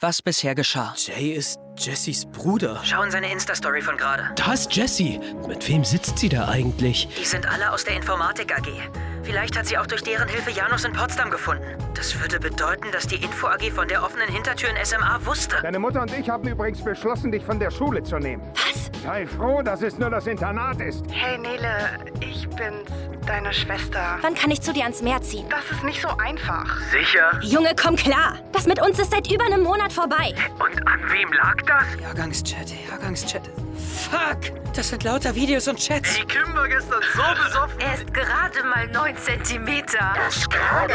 was bisher geschah. Jay ist Jessys Bruder. Schau in seine Insta-Story von gerade. Da ist Jessie. Mit wem sitzt sie da eigentlich? Die sind alle aus der Informatik AG. Vielleicht hat sie auch durch deren Hilfe Janus in Potsdam gefunden. Das würde bedeuten, dass die Info AG von der offenen Hintertür in SMA wusste. Deine Mutter und ich haben übrigens beschlossen, dich von der Schule zu nehmen. Was? Sei froh, dass es nur das Internat ist. Hey Nele, ich bin's, deine Schwester. Wann kann ich zu dir ans Meer ziehen? Das ist nicht so einfach. Sicher? Junge, komm klar. Das mit uns ist seit über einem Monat vorbei. Und an wem lag das? Jahrgangschat, Jahrgangschat. Fuck! Das sind lauter Videos und Chats. Die Kim war gestern so besoffen. Er ist gerade mal 9 Zentimeter. Das gerade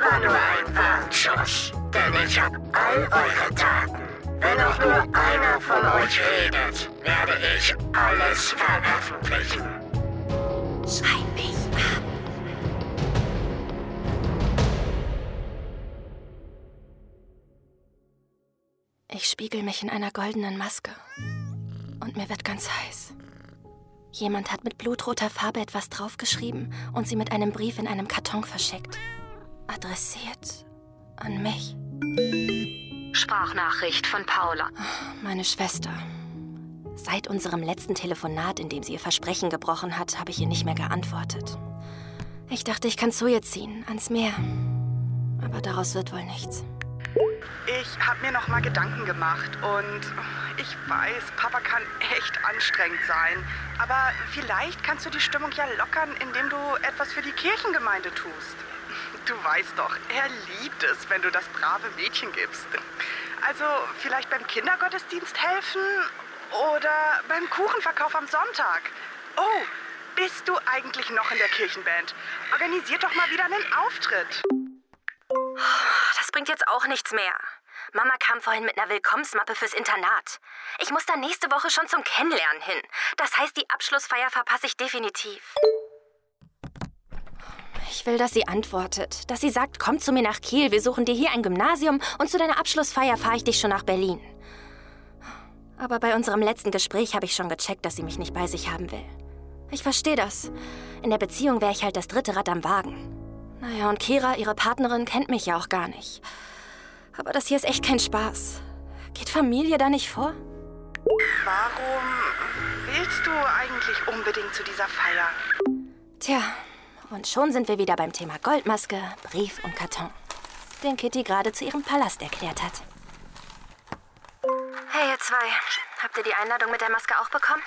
war nur ein Warnschuss, denn ich hab all eure Daten. Wenn auch nur einer von euch redet, werde ich alles veröffentlichen. Schreib mich spiegel mich in einer goldenen Maske. Und mir wird ganz heiß. Jemand hat mit blutroter Farbe etwas draufgeschrieben und sie mit einem Brief in einem Karton verschickt. Adressiert an mich. Sprachnachricht von Paula. Meine Schwester. Seit unserem letzten Telefonat, in dem sie ihr Versprechen gebrochen hat, habe ich ihr nicht mehr geantwortet. Ich dachte, ich kann zu ihr ziehen, ans Meer. Aber daraus wird wohl nichts. Ich habe mir noch mal Gedanken gemacht und ich weiß, Papa kann echt anstrengend sein. Aber vielleicht kannst du die Stimmung ja lockern, indem du etwas für die Kirchengemeinde tust. Du weißt doch, er liebt es, wenn du das brave Mädchen gibst. Also vielleicht beim Kindergottesdienst helfen oder beim Kuchenverkauf am Sonntag. Oh, bist du eigentlich noch in der Kirchenband? Organisiert doch mal wieder einen Auftritt. Bringt jetzt auch nichts mehr. Mama kam vorhin mit einer Willkommensmappe fürs Internat. Ich muss da nächste Woche schon zum Kennenlernen hin. Das heißt, die Abschlussfeier verpasse ich definitiv. Ich will, dass sie antwortet. Dass sie sagt, komm zu mir nach Kiel, wir suchen dir hier ein Gymnasium und zu deiner Abschlussfeier fahre ich dich schon nach Berlin. Aber bei unserem letzten Gespräch habe ich schon gecheckt, dass sie mich nicht bei sich haben will. Ich verstehe das. In der Beziehung wäre ich halt das dritte Rad am Wagen. Naja, und Kira, ihre Partnerin, kennt mich ja auch gar nicht. Aber das hier ist echt kein Spaß. Geht Familie da nicht vor? Warum willst du eigentlich unbedingt zu dieser Feier? Tja, und schon sind wir wieder beim Thema Goldmaske, Brief und Karton, den Kitty gerade zu ihrem Palast erklärt hat. Hey, ihr zwei. Habt ihr die Einladung mit der Maske auch bekommen?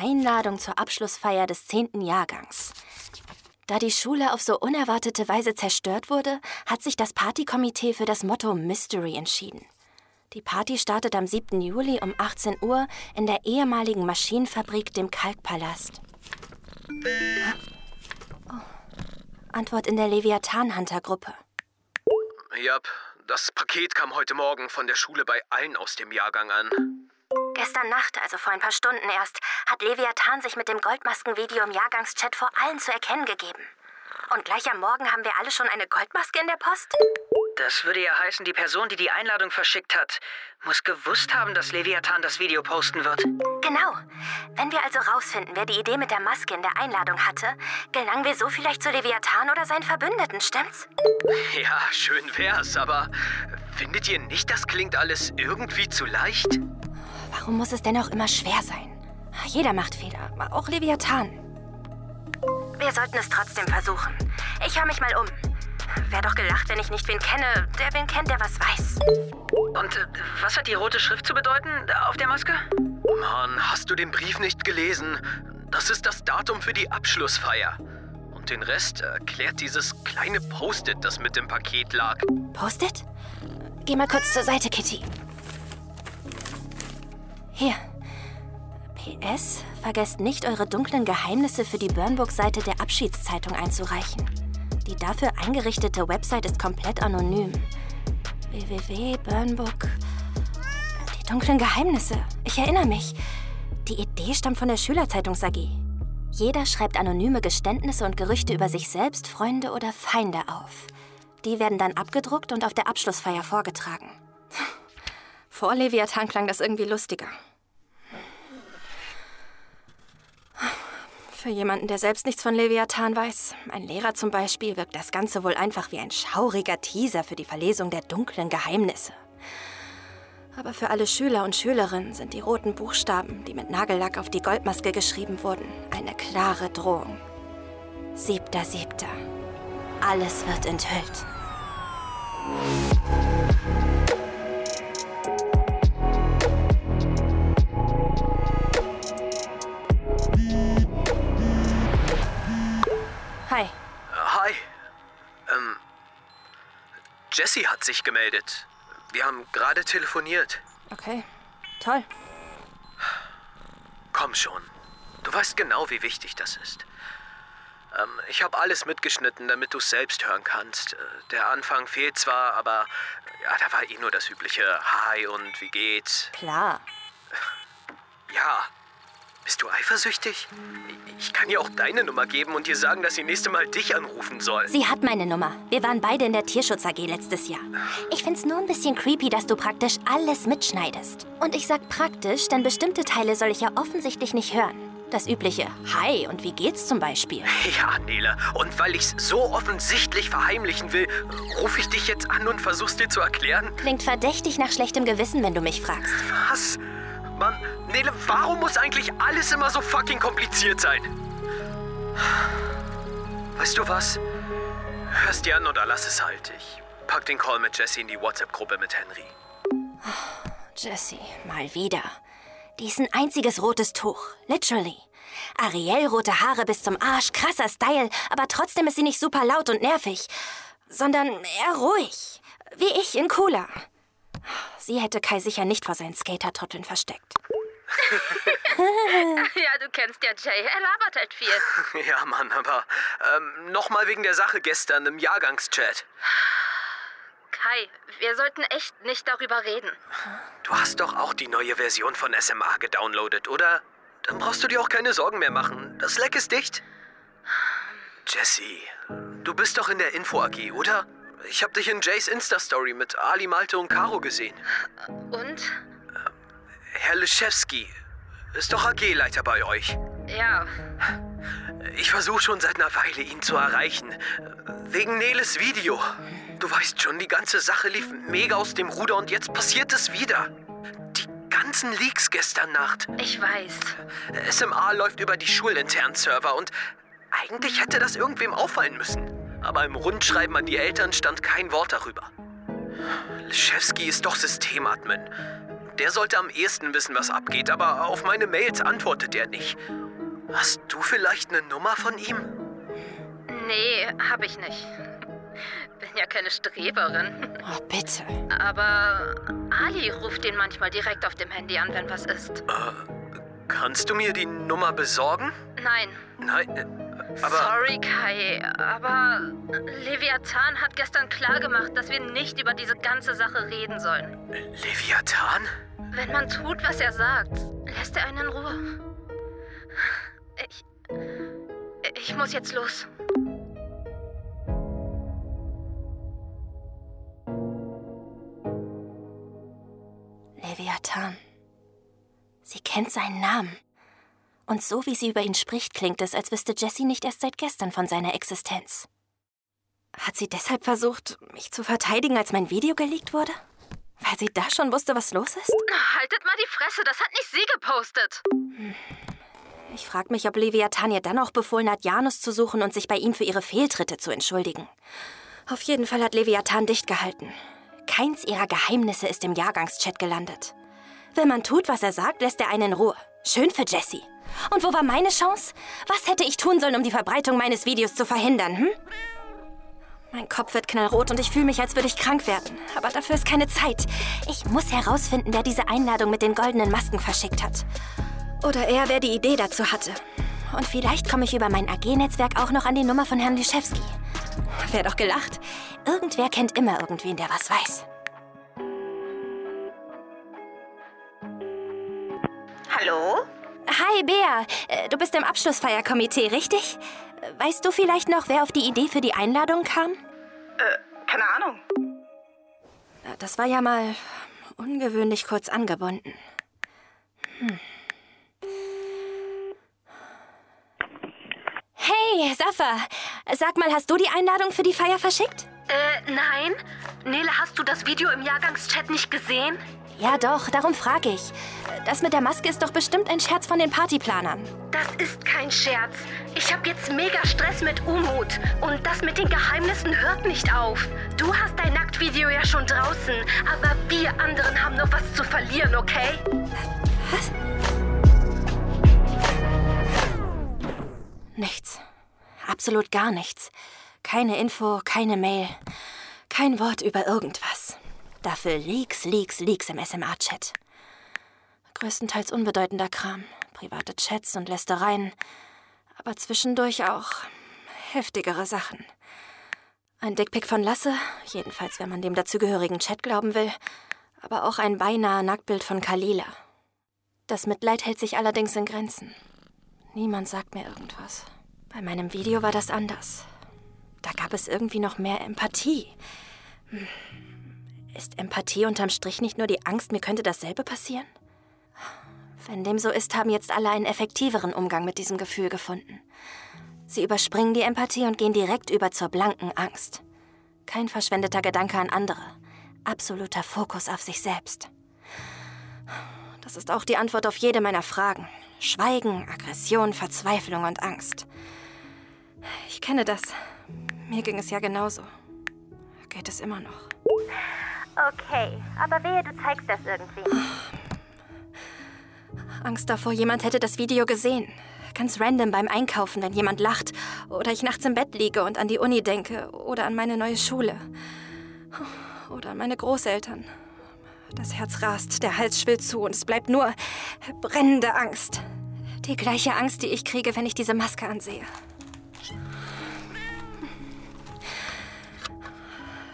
Einladung zur Abschlussfeier des 10. Jahrgangs. Da die Schule auf so unerwartete Weise zerstört wurde, hat sich das Partykomitee für das Motto Mystery entschieden. Die Party startet am 7. Juli um 18 Uhr in der ehemaligen Maschinenfabrik, dem Kalkpalast. Oh. Antwort in der Leviathan-Hunter-Gruppe. Jap, das Paket kam heute Morgen von der Schule bei allen aus dem Jahrgang an. Gestern Nacht, also vor ein paar Stunden erst, hat Leviathan sich mit dem Goldmaskenvideo im Jahrgangschat vor allen zu erkennen gegeben. Und gleich am Morgen haben wir alle schon eine Goldmaske in der Post? Das würde ja heißen, die Person, die die Einladung verschickt hat, muss gewusst haben, dass Leviathan das Video posten wird. Genau. Wenn wir also rausfinden, wer die Idee mit der Maske in der Einladung hatte, gelangen wir so vielleicht zu Leviathan oder seinen Verbündeten, stimmt's? Ja, schön wär's, aber findet ihr nicht, das klingt alles irgendwie zu leicht? Warum muss es denn auch immer schwer sein? Jeder macht Fehler, auch Leviathan. Wir sollten es trotzdem versuchen. Ich höre mich mal um. Wär doch gelacht, wenn ich nicht wen kenne, der wen kennt, der was weiß. Und äh, was hat die rote Schrift zu bedeuten äh, auf der Maske? Mann, hast du den Brief nicht gelesen? Das ist das Datum für die Abschlussfeier. Und den Rest erklärt dieses kleine Post-it, das mit dem Paket lag. Post-it? Geh mal kurz zur Seite, Kitty. Hier. PS, vergesst nicht, eure dunklen Geheimnisse für die Burnbook-Seite der Abschiedszeitung einzureichen. Die dafür eingerichtete Website ist komplett anonym. www.burnbook. Die dunklen Geheimnisse. Ich erinnere mich. Die Idee stammt von der Schülerzeitungs AG. Jeder schreibt anonyme Geständnisse und Gerüchte über sich selbst, Freunde oder Feinde auf. Die werden dann abgedruckt und auf der Abschlussfeier vorgetragen. Vor Leviathan klang das irgendwie lustiger. Für jemanden, der selbst nichts von Leviathan weiß, ein Lehrer zum Beispiel, wirkt das Ganze wohl einfach wie ein schauriger Teaser für die Verlesung der dunklen Geheimnisse. Aber für alle Schüler und Schülerinnen sind die roten Buchstaben, die mit Nagellack auf die Goldmaske geschrieben wurden, eine klare Drohung. Siebter, siebter. Alles wird enthüllt. Hi. Hi. Ähm. Jessie hat sich gemeldet. Wir haben gerade telefoniert. Okay. Toll. Komm schon. Du weißt genau, wie wichtig das ist. Ähm, ich habe alles mitgeschnitten, damit du es selbst hören kannst. Äh, Der Anfang fehlt zwar, aber ja, da war eh nur das übliche Hi und wie geht's. Klar. Ja. Bist du eifersüchtig? Ich kann ihr auch deine Nummer geben und ihr sagen, dass sie nächste Mal dich anrufen soll. Sie hat meine Nummer. Wir waren beide in der Tierschutz AG letztes Jahr. Ich find's nur ein bisschen creepy, dass du praktisch alles mitschneidest. Und ich sag praktisch, denn bestimmte Teile soll ich ja offensichtlich nicht hören. Das übliche Hi und wie geht's zum Beispiel. Ja, Nele. Und weil ich's so offensichtlich verheimlichen will, rufe ich dich jetzt an und versuch's dir zu erklären. Klingt verdächtig nach schlechtem Gewissen, wenn du mich fragst. Was? Mann, Nele, warum muss eigentlich alles immer so fucking kompliziert sein? Weißt du was? Hörst dir an oder lass es halt. Ich pack den Call mit Jesse in die WhatsApp-Gruppe mit Henry. Jessie, mal wieder. Die ist ein einziges rotes Tuch. Literally. Ariel rote Haare bis zum Arsch, krasser Style, aber trotzdem ist sie nicht super laut und nervig, sondern eher ruhig. Wie ich in cooler. Sie hätte Kai sicher nicht vor seinen Skater-Trotteln versteckt. Ja, du kennst ja Jay. Er labert halt viel. Ja, Mann, aber ähm, nochmal wegen der Sache gestern im Jahrgangschat. Kai, wir sollten echt nicht darüber reden. Du hast doch auch die neue Version von SMA gedownloadet, oder? Dann brauchst du dir auch keine Sorgen mehr machen. Das Leck ist dicht. Jessie, du bist doch in der Info AG, oder? Ich hab dich in Jays Insta-Story mit Ali, Malte und Caro gesehen. Und? Herr Leschewski ist doch AG-Leiter bei euch. Ja, Ich versuche schon seit einer Weile, ihn zu erreichen. Wegen Neles Video. Du weißt schon, die ganze Sache lief mega aus dem Ruder und jetzt passiert es wieder. Die ganzen Leaks gestern Nacht. ich weiß. SMA läuft über die schulinternen Server und eigentlich hätte das irgendwem auffallen müssen. Aber im Rundschreiben an die Eltern stand kein Wort darüber. Leschewski ist doch Systemadmin. Der sollte am ehesten wissen, was abgeht, aber auf meine Mails antwortet er nicht. Hast du vielleicht eine Nummer von ihm? Nee, hab ich nicht. Bin ja keine Streberin. Oh, bitte. Aber Ali ruft ihn manchmal direkt auf dem Handy an, wenn was ist. Kannst du mir die Nummer besorgen? Nein. Nein, äh, aber Sorry, Kai, aber Leviathan hat gestern klargemacht, dass wir nicht über diese ganze Sache reden sollen. Leviathan? Wenn man tut, was er sagt, lässt er einen in Ruhe. Ich. Ich muss jetzt los. Leviathan. Sie kennt seinen Namen. Und so wie sie über ihn spricht, klingt es, als wüsste Jessie nicht erst seit gestern von seiner Existenz. Hat sie deshalb versucht, mich zu verteidigen, als mein Video geleakt wurde? Weil sie da schon wusste, was los ist? Haltet mal die Fresse, das hat nicht sie gepostet. Ich frag mich, ob Leviathan ihr dann auch befohlen hat, Janus zu suchen und sich bei ihm für ihre Fehltritte zu entschuldigen. Auf jeden Fall hat Leviathan dicht gehalten. Keins ihrer Geheimnisse ist im Jahrgangschat gelandet. Wenn man tut, was er sagt, lässt er einen in Ruhe. Schön für Jessie. Und wo war meine Chance? Was hätte ich tun sollen, um die Verbreitung meines Videos zu verhindern, hm? Mein Kopf wird knallrot und ich fühle mich, als würde ich krank werden. Aber dafür ist keine Zeit. Ich muss herausfinden, wer diese Einladung mit den goldenen Masken verschickt hat. Oder eher, wer die Idee dazu hatte. Und vielleicht komme ich über mein AG-Netzwerk auch noch an die Nummer von Herrn Liszewski. Wär doch gelacht. Irgendwer kennt immer irgendwen, der was weiß. Hallo? Hi, Bea. Äh, Du bist im Abschlussfeierkomitee, richtig? Äh, Weißt du vielleicht noch, wer auf die Idee für die Einladung kam? Äh, keine Ahnung. Na, Das war ja mal ungewöhnlich kurz angebunden. Hm. Surfer. Sag mal, hast du die Einladung für die Feier verschickt? Äh, nein. Nele, hast du das Video im Jahrgangschat nicht gesehen? Ja, doch, darum frage ich. Das mit der Maske ist doch bestimmt ein Scherz von den Partyplanern. Das ist kein Scherz. Ich habe jetzt mega Stress mit Umut. Und das mit den Geheimnissen hört nicht auf. Du hast dein Nacktvideo ja schon draußen, aber wir anderen haben noch was zu verlieren, okay? Was? Nichts. Absolut gar nichts. Keine Info, keine Mail. Kein Wort über irgendwas. Dafür Leaks, Leaks, Leaks im SMA-Chat. Größtenteils unbedeutender Kram. Private Chats und Lästereien. Aber zwischendurch auch heftigere Sachen. Ein Dickpick von Lasse, jedenfalls wenn man dem dazugehörigen Chat glauben will. Aber auch ein beinahe Nacktbild von Kalila. Das Mitleid hält sich allerdings in Grenzen. Niemand sagt mir irgendwas. Bei meinem Video war das anders. Da gab es irgendwie noch mehr Empathie. Hm. Ist Empathie unterm Strich nicht nur die Angst, mir könnte dasselbe passieren? Wenn dem so ist, haben jetzt alle einen effektiveren Umgang mit diesem Gefühl gefunden. Sie überspringen die Empathie und gehen direkt über zur blanken Angst. Kein verschwendeter Gedanke an andere. Absoluter Fokus auf sich selbst. Das ist auch die Antwort auf jede meiner Fragen. Schweigen, Aggression, Verzweiflung und Angst. Ich kenne das. Mir ging es ja genauso. Geht es immer noch. Okay, aber wehe, du zeigst das irgendwie. Angst davor, jemand hätte das Video gesehen. Ganz random beim Einkaufen, wenn jemand lacht. Oder ich nachts im Bett liege und an die Uni denke. Oder an meine neue Schule. Oder an meine Großeltern. Das Herz rast, der Hals schwillt zu und es bleibt nur brennende Angst. Die gleiche Angst, die ich kriege, wenn ich diese Maske ansehe.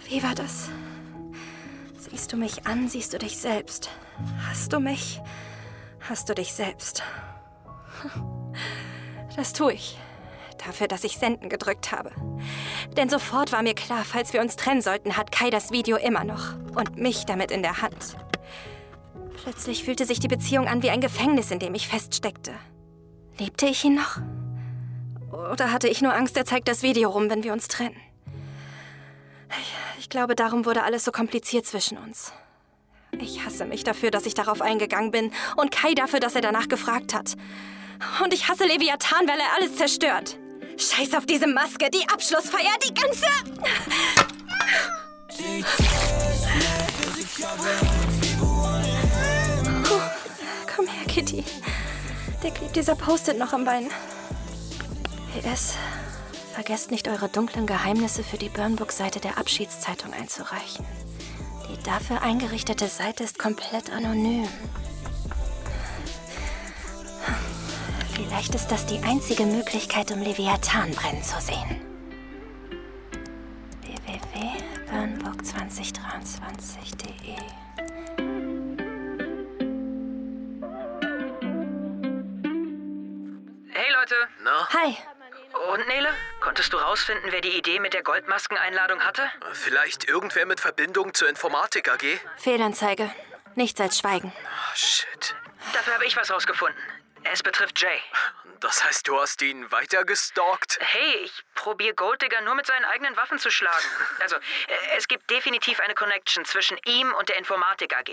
Wie war das? Siehst du mich an, siehst du dich selbst. Hast du mich, hast du dich selbst. Das tue ich. Dafür, dass ich Senden gedrückt habe. Denn sofort war mir klar, falls wir uns trennen sollten, hat Kai das Video immer noch. Und mich damit in der Hand. Plötzlich fühlte sich die Beziehung an wie ein Gefängnis, in dem ich feststeckte. Liebte ich ihn noch? Oder hatte ich nur Angst, er zeigt das Video rum, wenn wir uns trennen? Ich glaube, darum wurde alles so kompliziert zwischen uns. Ich hasse mich dafür, dass ich darauf eingegangen bin und Kai dafür, dass er danach gefragt hat. Und ich hasse Leviathan, weil er alles zerstört. Scheiß auf diese Maske, die Abschlussfeier, die ganze... Komm her, Kitty. Der klebt dieser Post-it noch am Bein. PS. Vergesst nicht, eure dunklen Geheimnisse für die Burnbook-Seite der Abschiedszeitung einzureichen. Die dafür eingerichtete Seite ist komplett anonym. Vielleicht ist das die einzige Möglichkeit, um Leviathan brennen zu sehen. www.burnbook2023.de Hey Leute. Na? Hi. Und Nele? Konntest du rausfinden, wer die Idee mit der Goldmaskeneinladung hatte? Vielleicht irgendwer mit Verbindung zur Informatik AG? Fehlanzeige. Nichts als Schweigen. Ah, shit. Dafür habe ich was rausgefunden. Es betrifft Jay. Das heißt, du hast ihn weiter gestalkt? Hey, ich probiere Golddigger nur mit seinen eigenen Waffen zu schlagen. Also, äh, es gibt definitiv eine Connection zwischen ihm und der Informatik AG.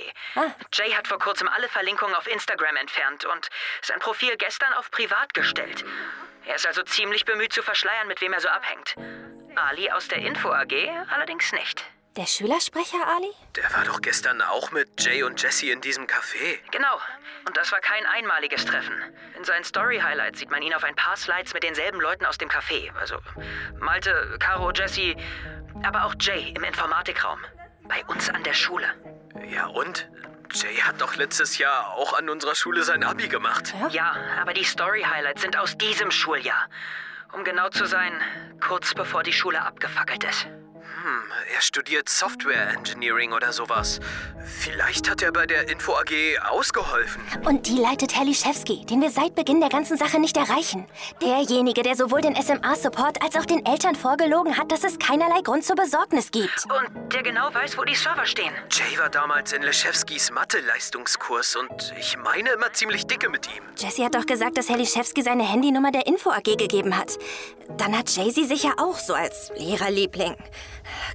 Jay hat vor kurzem alle Verlinkungen auf Instagram entfernt und sein Profil gestern auf privat gestellt. Er ist also ziemlich bemüht zu verschleiern, mit wem er so abhängt. Ali aus der Info AG allerdings nicht. Der Schülersprecher, Ali? Der war doch gestern auch mit Jay und Jesse in diesem Café. Genau. Und das war kein einmaliges Treffen. In seinen Story-Highlights sieht man ihn auf ein paar Slides mit denselben Leuten aus dem Café. Also Malte, Caro, Jesse, aber auch Jay im Informatikraum. Bei uns an der Schule. Ja und? Jay hat doch letztes Jahr auch an unserer Schule sein Abi gemacht. Ja, aber die Story-Highlights sind aus diesem Schuljahr. Um genau zu sein, kurz bevor die Schule abgefackelt ist. Hm, er studiert Software Engineering oder sowas. Vielleicht hat er bei der Info AG ausgeholfen. Und die leitet Herr Liszewski, den wir seit Beginn der ganzen Sache nicht erreichen. Derjenige, der sowohl den SMA-Support als auch den Eltern vorgelogen hat, dass es keinerlei Grund zur Besorgnis gibt. Und der genau weiß, wo die Server stehen. Jay war damals in Leschewskis Mathe-Leistungskurs und ich meine immer ziemlich dicke mit ihm. Jesse hat doch gesagt, dass Herr Liszewski seine Handynummer der Info AG gegeben hat. Dann hat Jay sie sicher auch so als Lehrerliebling.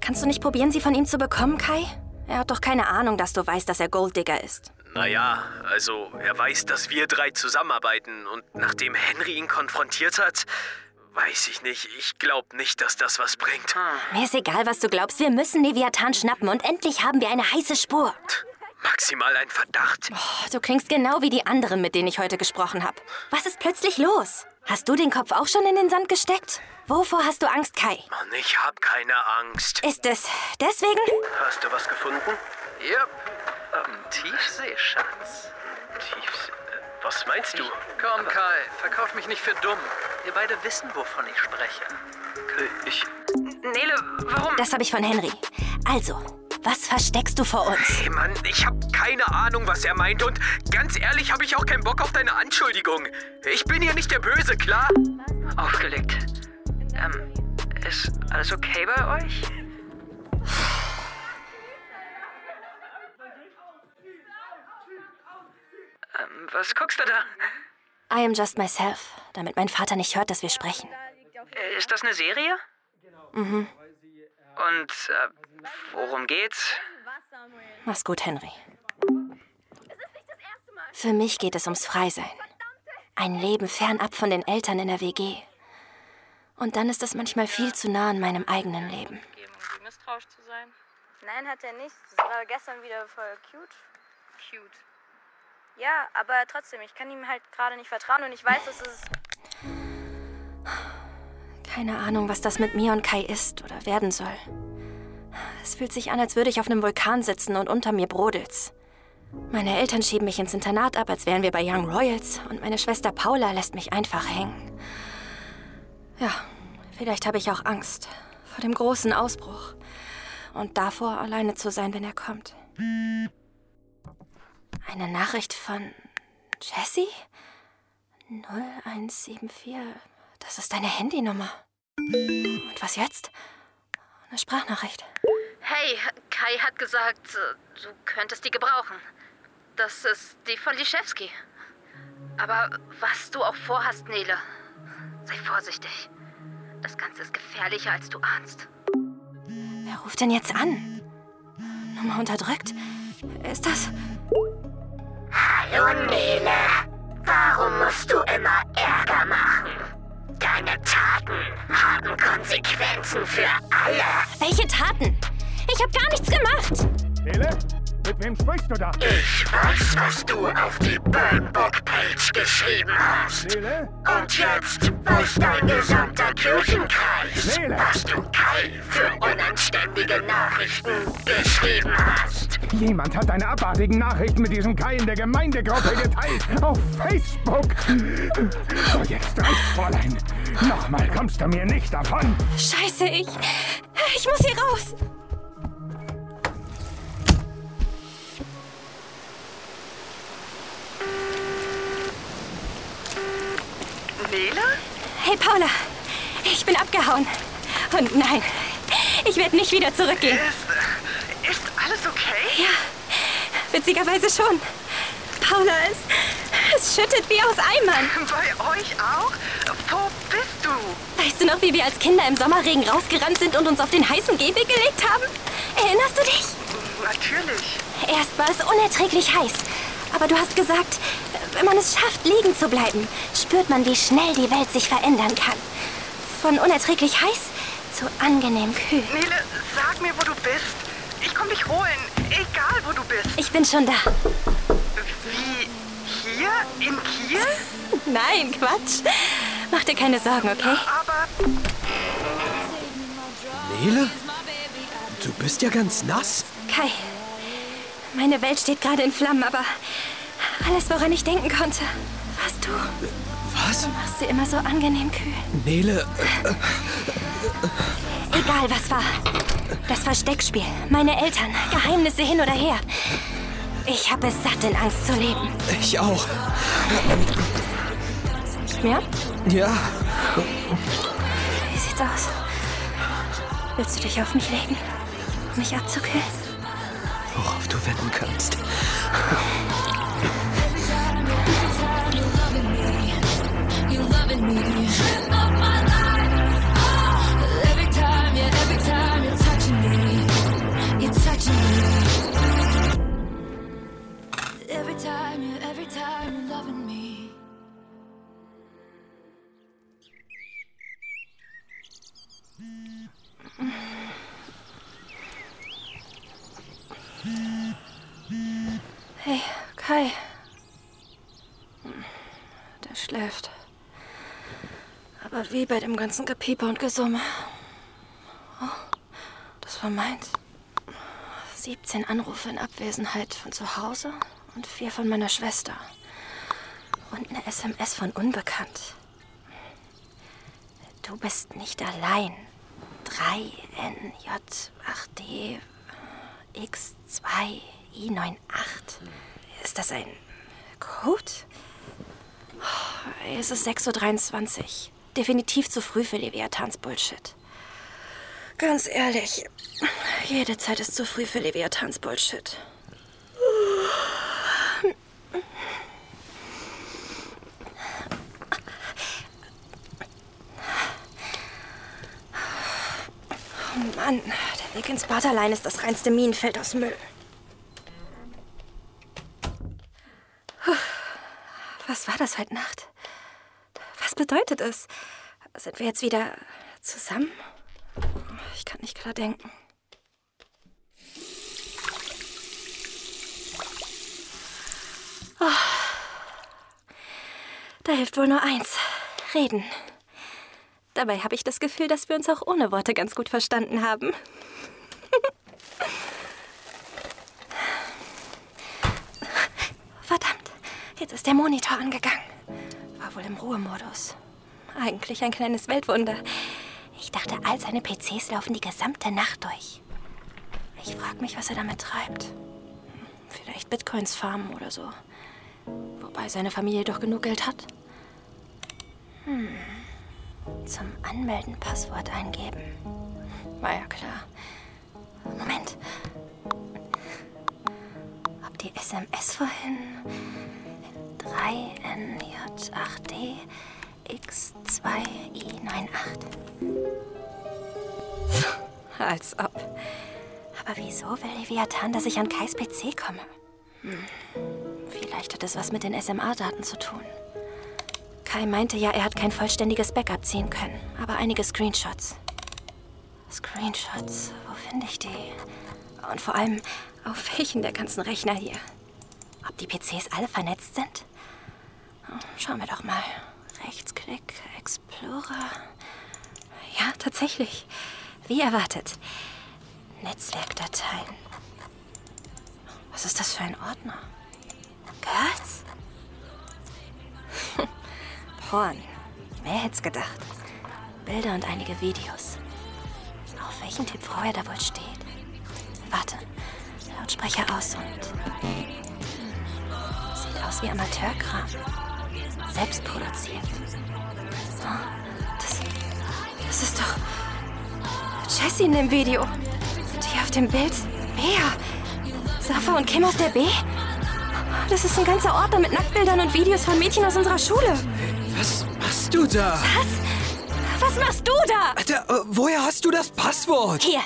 Kannst du nicht probieren, sie von ihm zu bekommen, Kai? Er hat doch keine Ahnung, dass du weißt, dass er Golddigger ist. Naja, also er weiß, dass wir drei zusammenarbeiten und nachdem Henry ihn konfrontiert hat, weiß ich nicht. Ich glaube nicht, dass das was bringt. Mir ist egal, was du glaubst. Wir müssen Leviathan schnappen und endlich haben wir eine heiße Spur. Maximal ein Verdacht. Oh, du klingst genau wie die anderen, mit denen ich heute gesprochen habe. Was ist plötzlich los? Hast du den Kopf auch schon in den Sand gesteckt? Wovor hast du Angst, Kai? Mann, ich hab keine Angst. Ist es deswegen? Hast du was gefunden? Ja, ähm, Tiefseeschatz. Tiefsee. Was meinst du? Komm, Kai, verkauf mich nicht für dumm. Wir beide wissen, wovon ich spreche. Ich. Nele, warum? Das habe ich von Henry. Also, was versteckst du vor uns? Hey Mann, ich hab keine Ahnung, was er meint und ganz ehrlich habe ich auch keinen Bock auf deine Anschuldigung. Ich bin hier nicht der Böse, klar? Aufgelegt. Ähm, ist alles okay bei euch? Ähm, was guckst du da? I am just myself, damit mein Vater nicht hört, dass wir sprechen. Äh, Ist das eine Serie? Mhm. Und äh, worum geht's? Mach's gut, Henry. Für mich geht es ums Freisein. Ein Leben fernab von den Eltern in der WG. Und dann ist es manchmal viel zu nah an meinem eigenen Leben. misstrauisch zu sein. Nein, hat er nicht. Das war gestern wieder voll cute. Cute. Ja, aber trotzdem, ich kann ihm halt gerade nicht vertrauen und ich weiß, dass es. Keine Ahnung, was das mit mir und Kai ist oder werden soll. Es fühlt sich an, als würde ich auf einem Vulkan sitzen und unter mir brodelt's. Meine Eltern schieben mich ins Internat ab, als wären wir bei Young Royals, und meine Schwester Paula lässt mich einfach hängen. Ja, vielleicht habe ich auch Angst vor dem großen Ausbruch und davor, alleine zu sein, wenn er kommt. Eine Nachricht von Jessie? 0174. Das ist deine Handynummer. Und was jetzt? Eine Sprachnachricht. Hey, Kai hat gesagt, du könntest die gebrauchen. Das ist die von Liszewski. Aber was du auch vorhast, Nele, sei vorsichtig. Das Ganze ist gefährlicher, als du ahnst. Wer ruft denn jetzt an? Nummer unterdrückt? Ist das. Hallo Nele, warum musst du immer Ärger machen? Deine Taten haben Konsequenzen für alle. Welche Taten? Ich habe gar nichts gemacht. Nele? Mit wem sprichst du da? Ich weiß, was du auf die Burnbook-Page geschrieben hast. Nele? Und jetzt weiß dein gesamter Kirchenkreis, Nele! was du Kai für unanständige Nachrichten geschrieben hast. Jemand hat deine abartigen Nachrichten mit diesem Kai in der Gemeindegruppe geteilt. Auf Facebook. So, jetzt reicht's, Fräulein. Nochmal kommst du mir nicht davon. Scheiße, ich. Ich muss hier raus. Nele? Hey, Paula. Ich bin abgehauen. Und nein, ich werde nicht wieder zurückgehen. Ist, ist alles okay? Ja, witzigerweise schon. Paula, es, es schüttet wie aus Eimern. Bei euch auch? Wo bist du? Weißt du noch, wie wir als Kinder im Sommerregen rausgerannt sind und uns auf den heißen Gehweg gelegt haben? Erinnerst du dich? Natürlich. Erst war es unerträglich heiß. Aber du hast gesagt, wenn man es schafft, liegen zu bleiben, spürt man, wie schnell die Welt sich verändern kann. Von unerträglich heiß zu angenehm kühl. Nele, sag mir, wo du bist. Ich komm dich holen, egal wo du bist. Ich bin schon da. Wie? Hier? In Kiel? Nein, Quatsch. Mach dir keine Sorgen, okay? Aber Nele? Du bist ja ganz nass. Kai, meine Welt steht gerade in Flammen, aber alles, woran ich denken konnte, warst du. Was? Du machst sie immer so angenehm kühl. Nele, egal, was war. Das Versteckspiel, meine Eltern, Geheimnisse hin oder her. Ich habe es satt, in Angst zu leben. Ich auch. Ja? Ja. Wie sieht's aus? Willst du dich auf mich legen, um mich abzukühlen? Worauf du wetten kannst. Aber wie bei dem ganzen Gepiepe und Gesumme. Oh, das war meins. 17 Anrufe in Abwesenheit von zu Hause und vier von meiner Schwester. Und eine SMS von Unbekannt. Du bist nicht allein. 3NJ8D X2I98. Ist das ein Code? Oh, Es ist 6.23 Uhr. Definitiv zu früh für Leviathans Bullshit. Ganz ehrlich, jede Zeit ist zu früh für Leviathans Bullshit. Oh Mann, der Weg ins Barterlein ist das reinste Minenfeld aus Müll. Was war das heute Nacht? Bedeutet es? Sind wir jetzt wieder zusammen? Ich kann nicht klar denken. Oh. Da hilft wohl nur eins. Reden. Dabei habe ich das Gefühl, dass wir uns auch ohne Worte ganz gut verstanden haben. Verdammt, jetzt ist der Monitor angegangen. Wohl im Ruhemodus. Eigentlich ein kleines Weltwunder. Ich dachte, all seine PCs laufen die gesamte Nacht durch. Ich frage mich, was er damit treibt. Vielleicht Bitcoins farmen oder so. Wobei seine Familie doch genug Geld hat. Hm. Zum Anmelden Passwort eingeben. War ja klar. Moment. Ob die SMS vorhin 3NJ8D X2I98. Als ob. Aber wieso will Leviathan, dass ich an Kais PC komme? Hm. Vielleicht hat es was mit den SMA-Daten zu tun. Kai meinte ja, er hat kein vollständiges Backup ziehen können, aber einige Screenshots. Screenshots, wo finde ich die? Und vor allem, auf welchen der ganzen Rechner hier? Ob die PCs alle vernetzt sind? Schauen wir doch mal. Rechtsklick, Explorer. Ja, tatsächlich. Wie erwartet. Netzwerkdateien. Was ist das für ein Ordner? Girls? Porn. Wer hätte es gedacht? Bilder und einige Videos. Auf welchen Typ Frau er da wohl steht? Warte. Lautsprecher aus und. Sieht aus wie Amateurkram. Selbst produziert. Oh, das. Das ist doch. Jessie in dem Video. Die auf dem Bild. Bea. Safa und Kim aus der B? Das ist ein ganzer Ordner mit Nacktbildern und Videos von Mädchen aus unserer Schule. Was machst du da? Was? Was machst du da? Alter, äh, woher hast du das Passwort? Hier.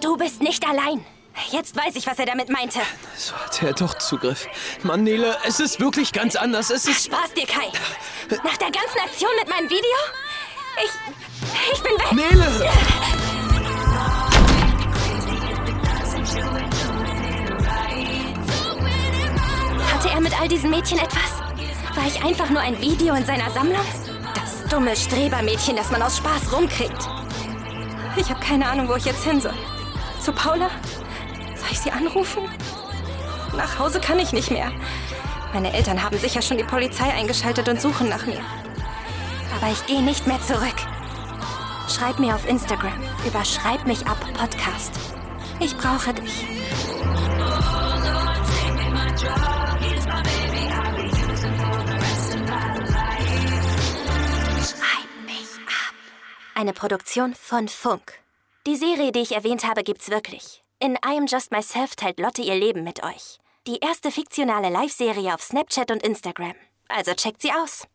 Du bist nicht allein. Jetzt weiß ich, was er damit meinte. So hatte er doch Zugriff. Mann, Nele, es ist wirklich ganz anders. Es ist... Spaß dir, Kai. Nach der ganzen Aktion mit meinem Video? Ich. Ich bin weg. Nele! Hatte er mit all diesen Mädchen etwas? War ich einfach nur ein Video in seiner Sammlung? Das dumme Strebermädchen, das man aus Spaß rumkriegt. Ich habe keine Ahnung, wo ich jetzt hin soll. Zu Paula? Ich sie anrufen? Nach Hause kann ich nicht mehr. Meine Eltern haben sicher schon die Polizei eingeschaltet und suchen nach mir. Aber ich gehe nicht mehr zurück. Schreib mir auf Instagram über Schreib mich ab Podcast. Ich brauche dich. Eine Produktion von Funk. Die Serie, die ich erwähnt habe, gibt's wirklich. In I Am Just Myself teilt Lotte ihr Leben mit euch. Die erste fiktionale Live-Serie auf Snapchat und Instagram. Also checkt sie aus.